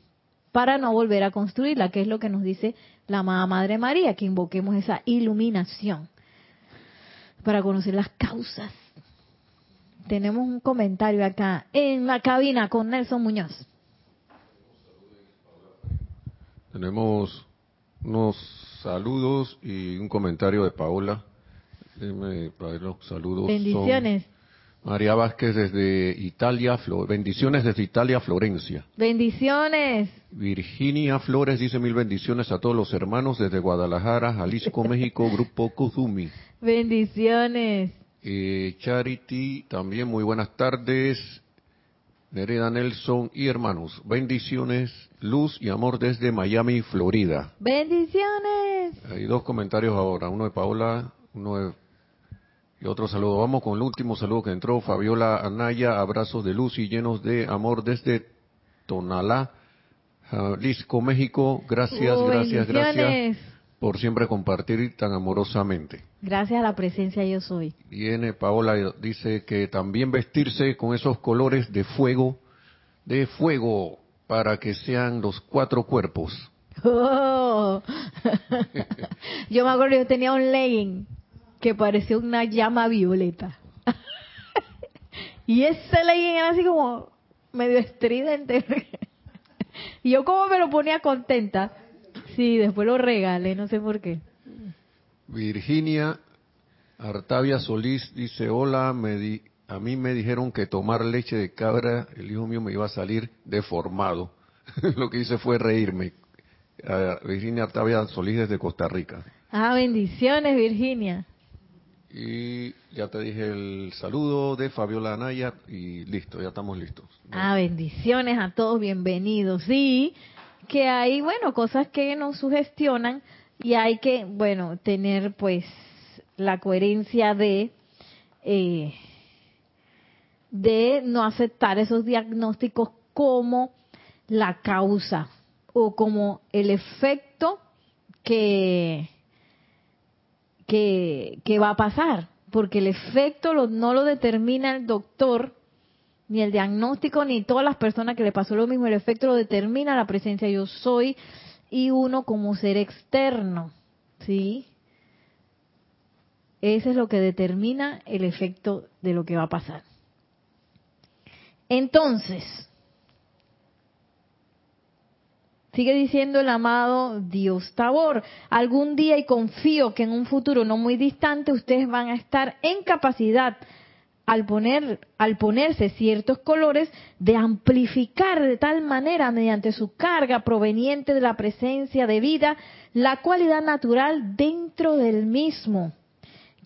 para no volver a construirla, que es lo que nos dice la amada Madre María, que invoquemos esa iluminación para conocer las causas. Tenemos un comentario acá en la cabina con Nelson Muñoz. Tenemos unos saludos y un comentario de Paola. Déjenme para los saludos. Son Bendiciones. María Vázquez desde Italia, Flo- bendiciones desde Italia, Florencia. Bendiciones. Virginia Flores dice mil bendiciones a todos los hermanos desde Guadalajara, Jalisco, *laughs* México, Grupo Kuzumi. Bendiciones. Eh, Charity, también muy buenas tardes. Nereda Nelson y hermanos, bendiciones, luz y amor desde Miami, Florida. Bendiciones. Hay dos comentarios ahora, uno de Paola, uno de, y otro saludo. Vamos con el último saludo que entró, Fabiola Anaya, abrazos de luz y llenos de amor desde Tonalá, Jalisco, México. Gracias, Oh, gracias, gracias por siempre compartir tan amorosamente. Gracias a la presencia yo soy. Viene Paola, dice que también vestirse con esos colores de fuego, de fuego, para que sean los cuatro cuerpos. *laughs* Oh. *laughs* yo me acuerdo, yo tenía un legging que parecía una llama violeta. *laughs* y ese legging era así como medio estridente. *laughs* y yo como me lo ponía contenta. Sí, después lo regalé, no sé por qué. Virginia Artavia Solís dice, hola, me di- a mí me dijeron que tomar leche de cabra, el hijo mío me iba a salir deformado. *laughs* Lo que hice fue reírme. Ah, Virginia Artavia Solís desde Costa Rica. Ah, bendiciones, Virginia. Y ya te dije el saludo de Fabiola Anaya y listo, ya estamos listos. Ah, bendiciones a todos, bienvenidos. Sí, que hay, bueno, cosas que nos sugestionan y hay que, bueno, tener pues la coherencia de, eh, de no aceptar esos diagnósticos como la causa o como el efecto que, que, va a pasar, porque el efecto no lo determina el doctor, ni el diagnóstico, ni todas las personas que le pasó lo mismo, el efecto lo determina la presencia yo soy y uno como ser externo, ¿sí? Ese es lo que determina el efecto de lo que va a pasar. Entonces, sigue diciendo el amado Dios Tabor, algún día y confío que en un futuro no muy distante ustedes van a estar en capacidad al poner al ponerse ciertos colores de amplificar de tal manera mediante su carga proveniente de la presencia de vida la cualidad natural dentro del mismo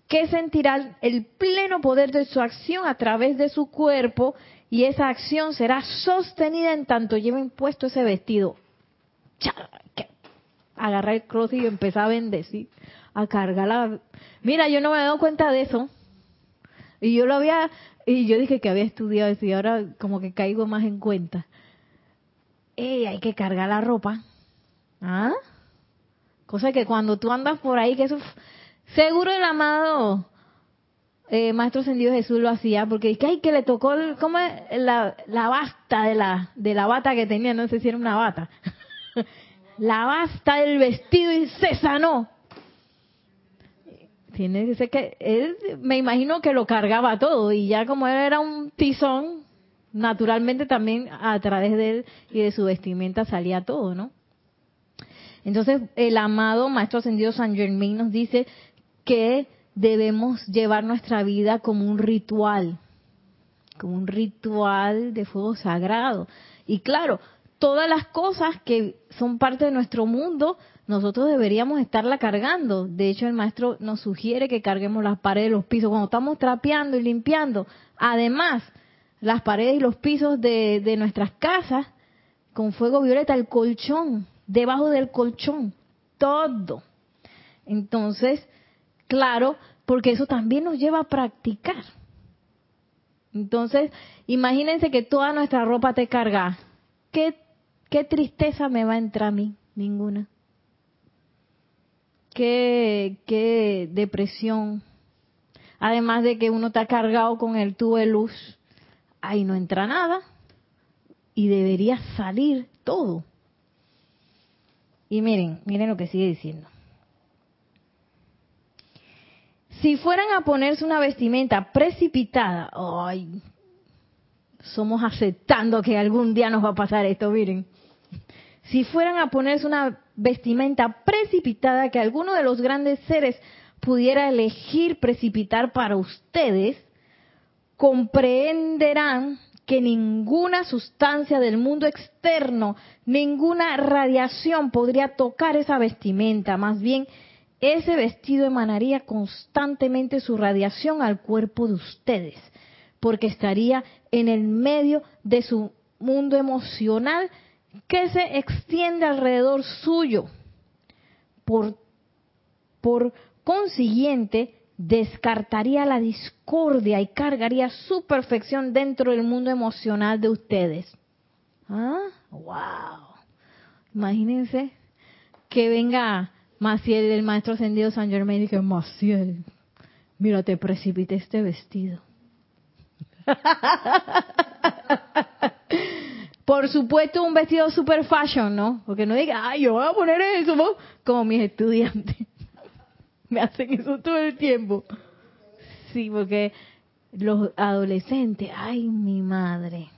que sentirá el pleno poder de su acción a través de su cuerpo y esa acción será sostenida en tanto lleven puesto ese vestido. Agarrar el cross y empezar a bendecir, a cargar la... Mira, yo no me he dado cuenta de eso. Y yo lo había, y yo dije que había estudiado eso y ahora como que caigo más en cuenta. Ey, hay que cargar la ropa. ¿Ah? Cosa que cuando tú andas por ahí, que eso, seguro el amado eh, Maestro Ascendido Jesús lo hacía, porque es que, ay, que le tocó, el- ¿cómo es? La, la basta de la, de la bata que tenía, no sé si era una bata. *laughs* la basta del vestido y se sanó. Tiene dice que él, me imagino que lo cargaba todo y ya como él era un tizón, naturalmente también a través de él y de su vestimenta salía todo, ¿no? Entonces, el amado Maestro Ascendido San Germain nos dice que debemos llevar nuestra vida como un ritual, como un ritual de fuego sagrado. Y claro, todas las cosas que son parte de nuestro mundo, nosotros deberíamos estarla cargando. De hecho, el maestro nos sugiere que carguemos las paredes, los pisos, cuando estamos trapeando y limpiando. Además, las paredes y los pisos de, de nuestras casas con fuego violeta, el colchón, debajo del colchón, todo. Entonces, claro, porque eso también nos lleva a practicar. Entonces, imagínense que toda nuestra ropa te carga. ¿Qué, qué tristeza me va a entrar a mí? Ninguna. Qué, qué depresión. Además de que uno está cargado con el tubo de luz, ahí no entra nada. Y debería salir todo. Y miren, miren lo que sigue diciendo. Si fueran a ponerse una vestimenta precipitada, ay, somos aceptando que algún día nos va a pasar esto, miren. si fueran a ponerse una vestimenta precipitada que alguno de los grandes seres pudiera elegir precipitar para ustedes, comprenderán que ninguna sustancia del mundo externo, ninguna radiación podría tocar esa vestimenta, más bien ese vestido emanaría constantemente su radiación al cuerpo de ustedes, porque estaría en el medio de su mundo emocional que se extiende alrededor suyo. Por, por consiguiente, descartaría la discordia y cargaría su perfección dentro del mundo emocional de ustedes. ¿Ah? ¡Wow! Imagínense que venga Maciel, el maestro ascendido San Germain, y que Maciel, mira, te precipité este vestido. Por supuesto, un vestido super fashion, ¿no? Porque no diga, ay, yo voy a poner eso, ¿no? como mis estudiantes. *laughs* Me hacen eso todo el tiempo. Sí, porque los adolescentes, ay, mi madre.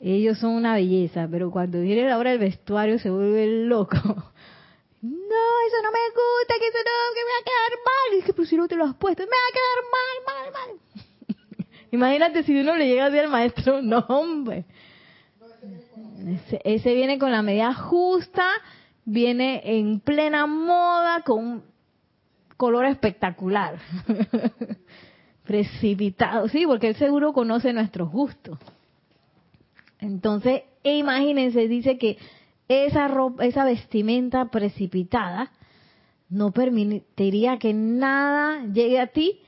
Ellos son una belleza, pero cuando viene la hora del vestuario se vuelve loco. *laughs* No, eso no me gusta, que eso no, que me va a quedar mal. Y que, pero si no te lo has puesto, me va a quedar mal, mal, mal. Imagínate si uno le llega a decir al maestro, *laughs* no, hombre. Ese, viene con la medida justa, viene en plena moda, con un color espectacular. *laughs* Precipitado, sí, porque él seguro conoce nuestros gustos. Entonces, e imagínense, dice que esa ropa, esa vestimenta precipitada no permitiría que nada llegue a ti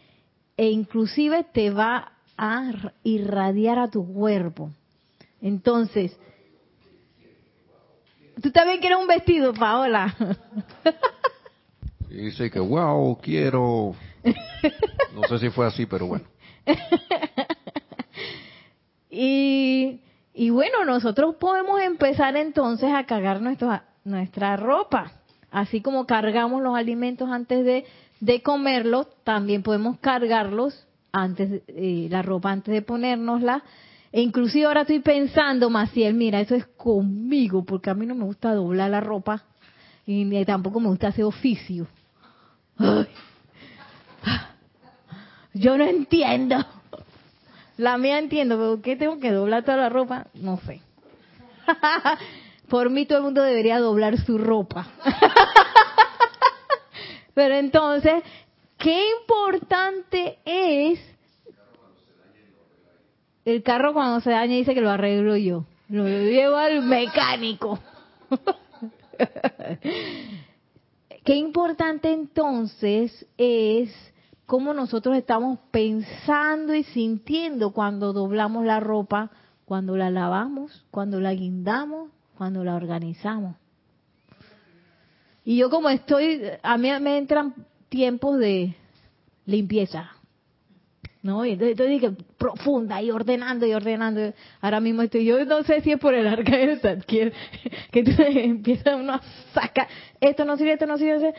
e inclusive te va a irradiar a tu cuerpo. Entonces, tú también quieres un vestido, Paola. *laughs* Y dice que, wow, quiero. No sé si fue así, pero bueno. *laughs* y y bueno, nosotros podemos empezar entonces a cargar nuestra ropa. Así como cargamos los alimentos antes de, de comerlos, también podemos cargarlos antes, eh, la ropa antes de ponérnosla. E inclusive ahora estoy pensando, Maciel, mira, eso es conmigo, porque a mí no me gusta doblar la ropa y tampoco me gusta hacer oficio. Yo no entiendo. La mía entiendo, pero ¿qué tengo que doblar toda la ropa? No sé. *laughs* Por mí todo el mundo debería doblar su ropa. *laughs* pero entonces, qué importante es el carro cuando se daña dice que lo arreglo yo. Lo llevo al mecánico. *laughs* Qué importante entonces es cómo nosotros estamos pensando y sintiendo cuando doblamos la ropa, cuando la lavamos, cuando la guindamos, cuando la organizamos. Y yo como estoy, a mí me entran tiempos de limpieza, ¿no? Y entonces estoy profunda y ordenando y ordenando. Ahora mismo estoy, yo no sé si es por el arca de *laughs* que, tú *laughs* empiezas uno a sacar, esto no sirve, esto no sirve,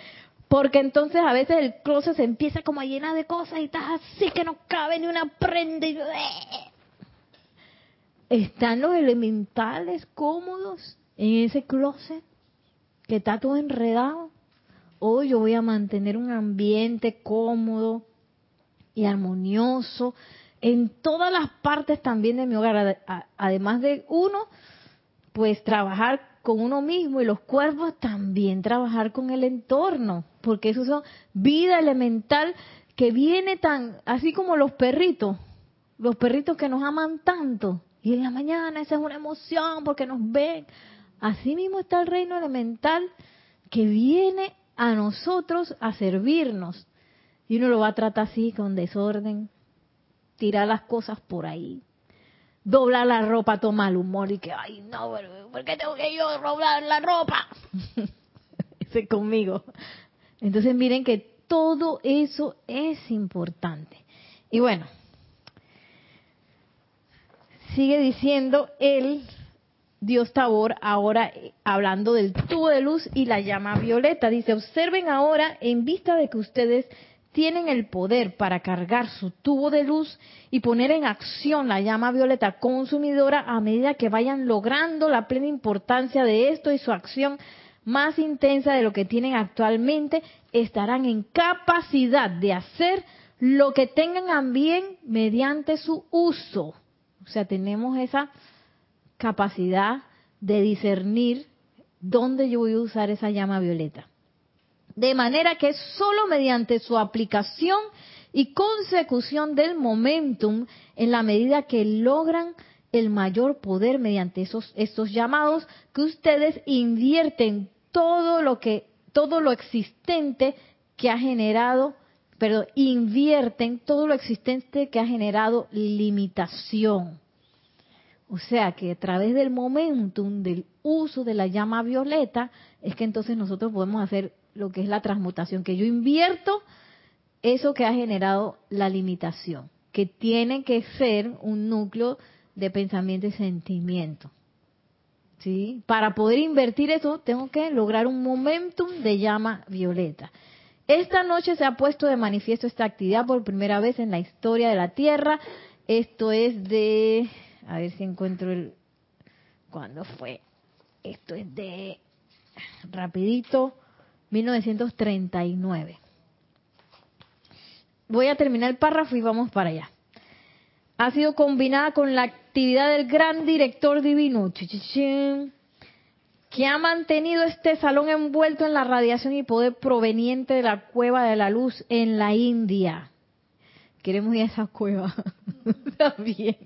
porque entonces a veces el closet se empieza como a llenar de cosas y estás así que no cabe ni una prenda. Y... Están los elementales cómodos en ese closet que está todo enredado. Hoy yo voy a mantener un ambiente cómodo y armonioso en todas las partes también de mi hogar. Además de uno, pues trabajar con uno mismo y los cuerpos también trabajar con el entorno, porque eso son vida elemental que viene tan, así como los perritos, los perritos que nos aman tanto, y en la mañana esa es una emoción porque nos ven. Así mismo está el reino elemental que viene a nosotros a servirnos. Y uno lo va a tratar así, con desorden, tirar las cosas por ahí doblar la ropa, toma el humor y que, ay, no, ¿por qué tengo que yo doblar la ropa? *laughs* Ese conmigo. Entonces miren que todo eso es importante. Y bueno, sigue diciendo el Dios Tabor ahora hablando del tubo de luz y la llama violeta. Dice, observen ahora en vista de que ustedes tienen el poder para cargar su tubo de luz y poner en acción la llama violeta consumidora a medida que vayan logrando la plena importancia de esto y su acción más intensa de lo que tienen actualmente, estarán en capacidad de hacer lo que tengan a bien mediante su uso. O sea, tenemos esa capacidad de discernir dónde yo voy a usar esa llama violeta. De manera que solo mediante su aplicación y consecución del momentum, en la medida que logran el mayor poder mediante esos estos llamados, que ustedes invierten todo lo que todo lo existente que ha generado, pero invierten todo lo existente que ha generado limitación. O sea que a través del momentum del uso de la llama violeta es que entonces nosotros podemos hacer lo que es la transmutación, que yo invierto eso que ha generado la limitación, que tiene que ser un núcleo de pensamiento y sentimiento. ¿Sí? Para poder invertir eso, tengo que lograr un momentum de llama violeta. Esta noche se ha puesto de manifiesto esta actividad por primera vez en la historia de la Tierra. Esto es de, a ver si encuentro el, ¿cuándo fue? Esto es de, rapidito, 1939. Voy a terminar el párrafo y vamos para allá. Ha sido combinada con la actividad del gran director divino, que ha mantenido este salón envuelto en la radiación y poder proveniente de la cueva de la luz en la India. Queremos ir a esa cueva *laughs* también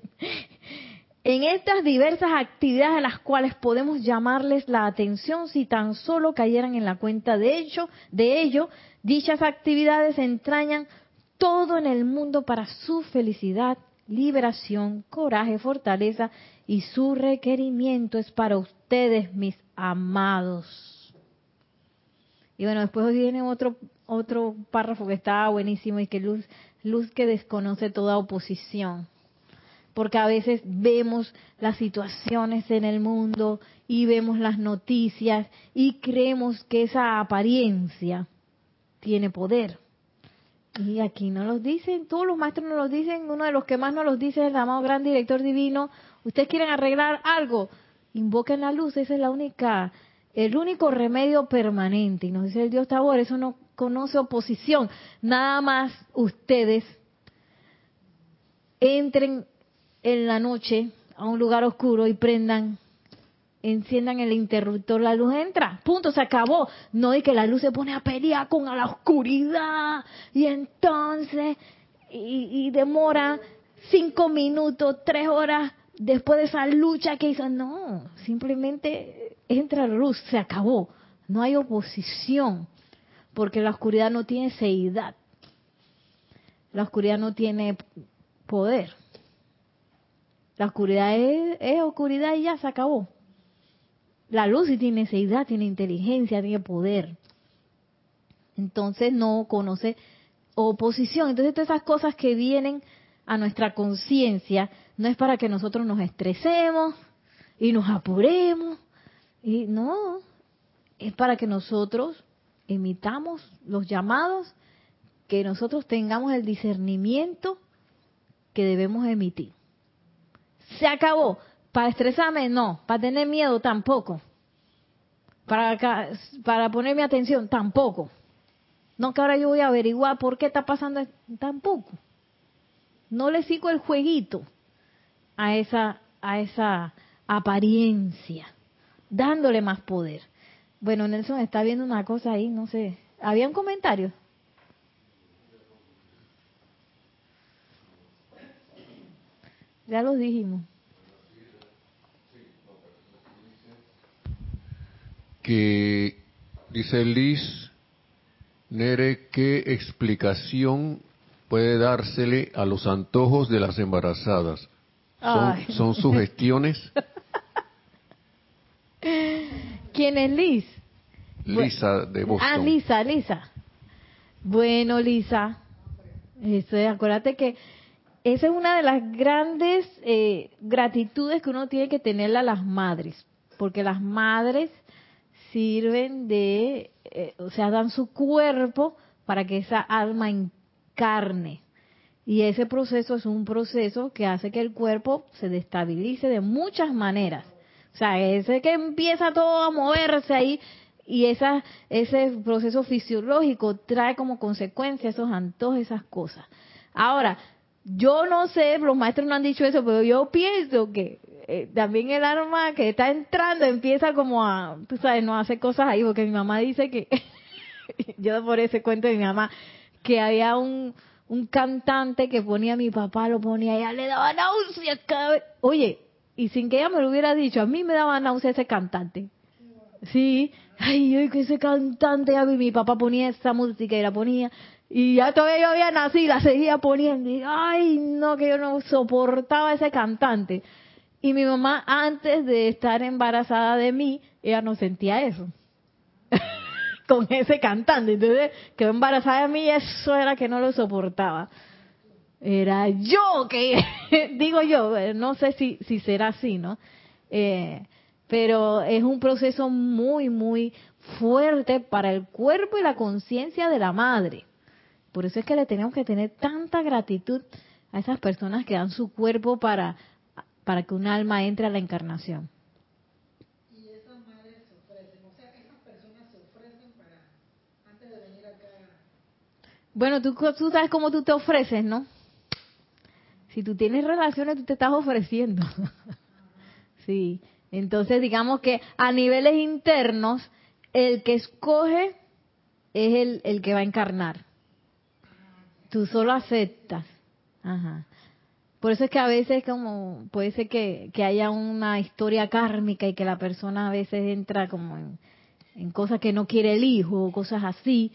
en estas diversas actividades a las cuales podemos llamarles la atención si tan solo cayeran en la cuenta de ello, de ello, dichas actividades entrañan todo en el mundo para su felicidad, liberación, coraje, fortaleza y su requerimiento es para ustedes, mis amados. Y bueno, después viene otro otro párrafo que está buenísimo y que luz luz que desconoce toda oposición porque a veces vemos las situaciones en el mundo y vemos las noticias y creemos que esa apariencia tiene poder. Y aquí no los dicen, todos los maestros nos los dicen, uno de los que más nos los dice es el amado gran director divino, ustedes quieren arreglar algo, invoquen la luz, esa es la única, el único remedio permanente. Y nos dice el Dios Tabor, eso no conoce oposición, nada más ustedes entren en la noche a un lugar oscuro y prendan, enciendan el interruptor, la luz entra, punto, se acabó. No es que la luz se pone a pelear con la oscuridad y entonces, y, demora cinco minutos, tres horas después de esa lucha que hizo. No, simplemente entra la luz, se acabó. No hay oposición, porque la oscuridad no tiene seidad. La oscuridad no tiene poder. La oscuridad es, oscuridad y ya se acabó. La luz sí tiene seidad, tiene inteligencia, tiene poder. Entonces no conoce oposición. Entonces todas esas cosas que vienen a nuestra conciencia no es para que nosotros nos estresemos y nos apuremos. Y no, es para que nosotros emitamos los llamados, que nosotros tengamos el discernimiento que debemos emitir. Se acabó. Para estresarme, no. Para tener miedo, tampoco. Para, para ponerme atención, tampoco. No que ahora yo voy a averiguar por qué está pasando, tampoco. No le sigo el jueguito a esa, a esa apariencia, dándole más poder. Bueno, Nelson está viendo una cosa ahí, no sé. ¿Había un comentario? Ya lo dijimos. Que dice Liz Nere, ¿qué explicación puede dársele a los antojos de las embarazadas? ¿Son, sugestiones? *laughs* ¿Quién es Liz? Lisa de Boston. Ah, Lisa, Lisa. Bueno, Lisa, este, acuérdate que esa es una de las grandes eh, gratitudes que uno tiene que tenerle a las madres, porque las madres sirven de, eh, o sea, dan su cuerpo para que esa alma carne. Y ese proceso es un proceso que hace que el cuerpo se destabilice de muchas maneras. O sea, ese que empieza todo a moverse ahí y esa, ese proceso fisiológico trae como consecuencia esos antojos, esas cosas. Ahora, yo no sé, los maestros no han dicho eso, pero yo pienso que eh, también el alma que está entrando empieza como a, tú sabes, no hace cosas ahí, porque mi mamá dice que, *laughs* yo por ese cuento de mi mamá, que había un, un cantante que ponía a mi papá, lo ponía ella le daba náuseas cada vez. Oye, y sin que ella me lo hubiera dicho, a mí me daba náuseas ese cantante. Sí, ay, yo que ese cantante, a mi papá ponía esa música y la ponía, y ya todavía yo había nacido y la seguía poniendo, y ay, no, que yo no soportaba ese cantante. Y mi mamá, antes de estar embarazada de mí, ella no sentía eso. *laughs* Con ese cantante. Entonces, quedó embarazada de mí eso era que no lo soportaba. Era yo que, *laughs* digo yo, no sé si, si será así, ¿no? Eh, pero es un proceso muy, muy fuerte para el cuerpo y la conciencia de la madre. Por eso es que le tenemos que tener tanta gratitud a esas personas que dan su cuerpo para para que un alma entre a la encarnación. Y esas madres se ofrecen, o sea, esas personas se ofrecen para, antes de venir acá. Bueno, tú, tú sabes cómo tú te ofreces, ¿no? Si tú tienes relaciones, tú te estás ofreciendo. *laughs* sí. Entonces, digamos que a niveles internos, el que escoge es el, el que va a encarnar. Tú solo aceptas. Por eso es que a veces como puede ser que, haya una historia kármica y que la persona a veces entra como en, cosas que no quiere el hijo o cosas así.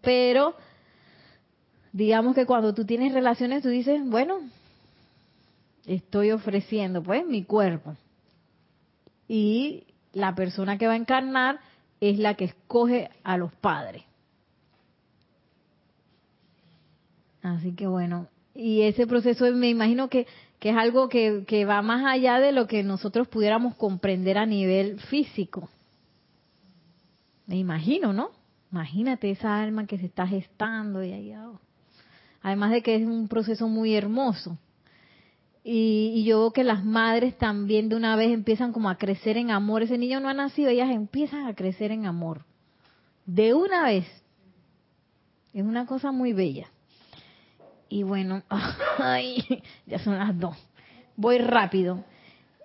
Pero digamos que cuando tú tienes relaciones tú dices, bueno, estoy ofreciendo pues mi cuerpo. Y la persona que va a encarnar es la que escoge a los padres. Así que bueno, y ese proceso me imagino que, es algo que, que, va más allá de lo que nosotros pudiéramos comprender a nivel físico. Me imagino, ¿no? Imagínate esa alma que se está gestando y ahí, además de que es un proceso muy hermoso. Y, y, yo veo que las madres también de una vez empiezan como a crecer en amor. Ese niño no ha nacido, ellas empiezan a crecer en amor. De una vez. Es una cosa muy bella. Y bueno, *laughs* ya son las dos. Voy rápido.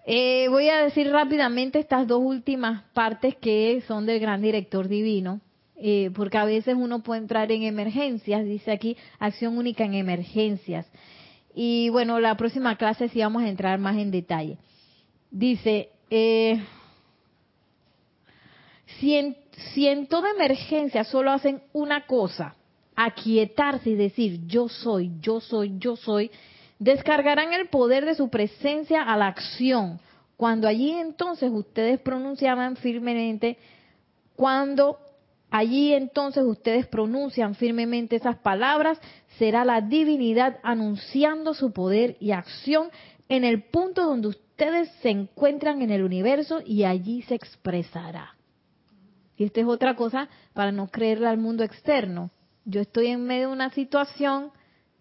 Eh, voy a decir rápidamente estas dos últimas partes que son del gran director divino, eh, porque a veces uno puede entrar en emergencias, dice aquí, acción única en emergencias. Y bueno, la próxima clase sí vamos a entrar más en detalle. Dice, eh, si, en, si en toda emergencia solo hacen una cosa, aquietarse y decir yo soy, yo soy, yo soy, descargarán el poder de su presencia a la acción. Cuando allí entonces ustedes pronunciaban firmemente, cuando allí entonces ustedes pronuncian firmemente esas palabras, será la divinidad anunciando su poder y acción en el punto donde ustedes se encuentran en el universo y allí se expresará. Y esta es otra cosa para no creerle al mundo externo yo estoy en medio de una situación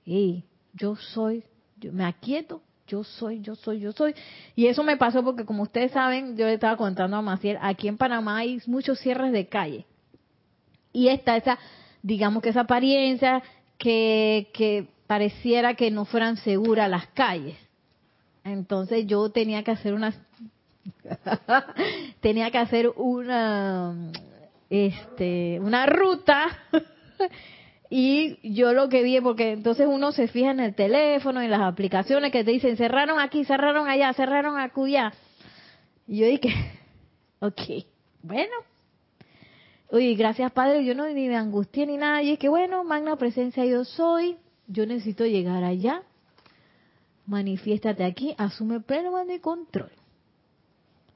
y yo soy, yo me aquieto, yo soy, yo soy, yo soy. Y eso me pasó porque como ustedes saben, yo le estaba contando a Maciel, aquí en Panamá hay muchos cierres de calle. Y está esa, digamos que esa apariencia que, que pareciera que no fueran seguras las calles. Entonces yo tenía que hacer una *laughs* tenía que hacer una este una ruta Y yo lo que vi, porque entonces uno se fija en el teléfono, en las aplicaciones que te dicen, cerraron aquí, cerraron allá, cerraron acullá. Y yo dije, *laughs* ok, bueno. Oye, gracias Padre, yo no ni me angustié ni nada. Y es que bueno, magna presencia yo soy, yo necesito llegar allá. Manifiéstate aquí, asume pleno mando y control.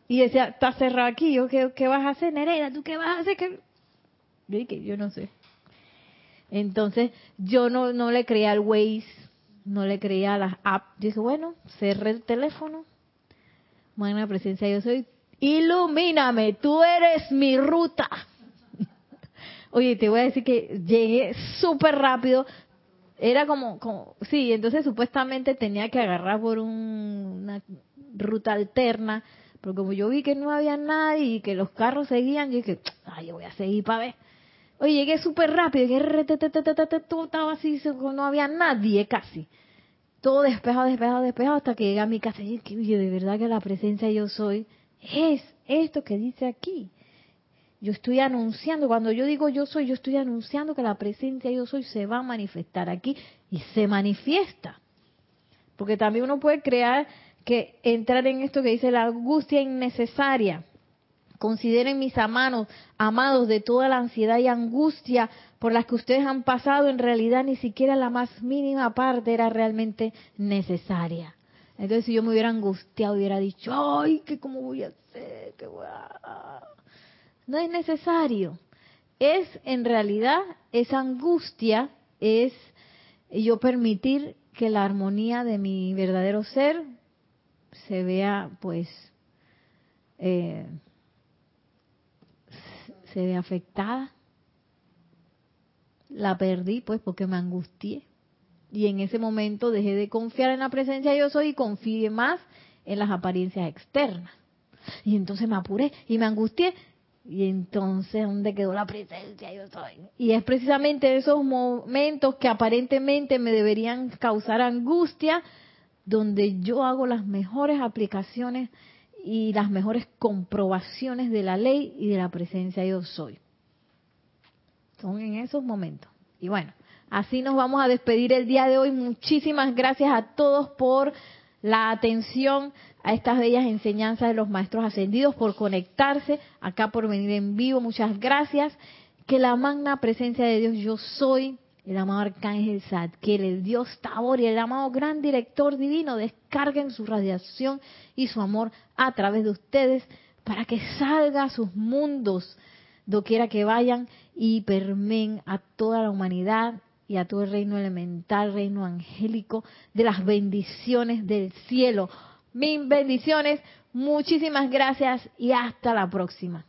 Y decía, está cerrado aquí, yo ¿qué, qué vas a hacer, Nereida? ¿Tú qué vas a hacer? Yo dije, yo no sé. Entonces yo no, no le creía al Waze, no le creía a las apps. Dije, bueno, cerré el teléfono. Buena presencia, yo soy. Ilumíname, tú eres mi ruta. *laughs* Oye, te voy a decir que llegué súper rápido. Era como, como, sí, entonces supuestamente tenía que agarrar por una ruta alterna, pero como yo vi que no había nadie y que los carros seguían, yo dije, ay, yo voy a seguir para ver. Oye, llegué súper rápido, llegué, estaba así, no había nadie casi. Todo despejado, despejado, despejado, hasta que llegué a mi casa y dije, de verdad que la presencia yo soy es esto que dice aquí. Yo estoy anunciando, cuando yo digo yo soy, yo estoy anunciando que la presencia yo soy se va a manifestar aquí y se manifiesta. Porque también uno puede crear que entrar en esto que dice la angustia innecesaria. Consideren mis amados, amados de toda la ansiedad y angustia por las que ustedes han pasado, en realidad ni siquiera la más mínima parte era realmente necesaria. Entonces si yo me hubiera angustiado, hubiera dicho, ay, que cómo voy a hacer, que voy a no es necesario. Es en realidad esa angustia es yo permitir que la armonía de mi verdadero ser se vea pues eh, se ve afectada la perdí pues porque me angustié y en ese momento dejé de confiar en la presencia de yo soy y confié más en las apariencias externas y entonces me apuré y me angustié y entonces, ¿dónde quedó la presencia? Yo soy. Y es precisamente esos momentos que aparentemente me deberían causar angustia, donde yo hago las mejores aplicaciones y las mejores comprobaciones de la ley y de la presencia yo soy. Son en esos momentos. Y bueno, así nos vamos a despedir el día de hoy. Muchísimas gracias a todos por la atención a estas bellas enseñanzas de los maestros ascendidos, por conectarse acá, por venir en vivo. Muchas gracias. Que la magna presencia de Dios, yo soy, el amado Arcángel que el Dios Tabor y el amado Gran Director Divino descarguen su radiación y su amor a través de ustedes para que salga a sus mundos, doquiera que vayan y permeen a toda la humanidad y a todo el reino elemental, reino angélico, de las bendiciones del cielo. Mil bendiciones, muchísimas gracias y hasta la próxima.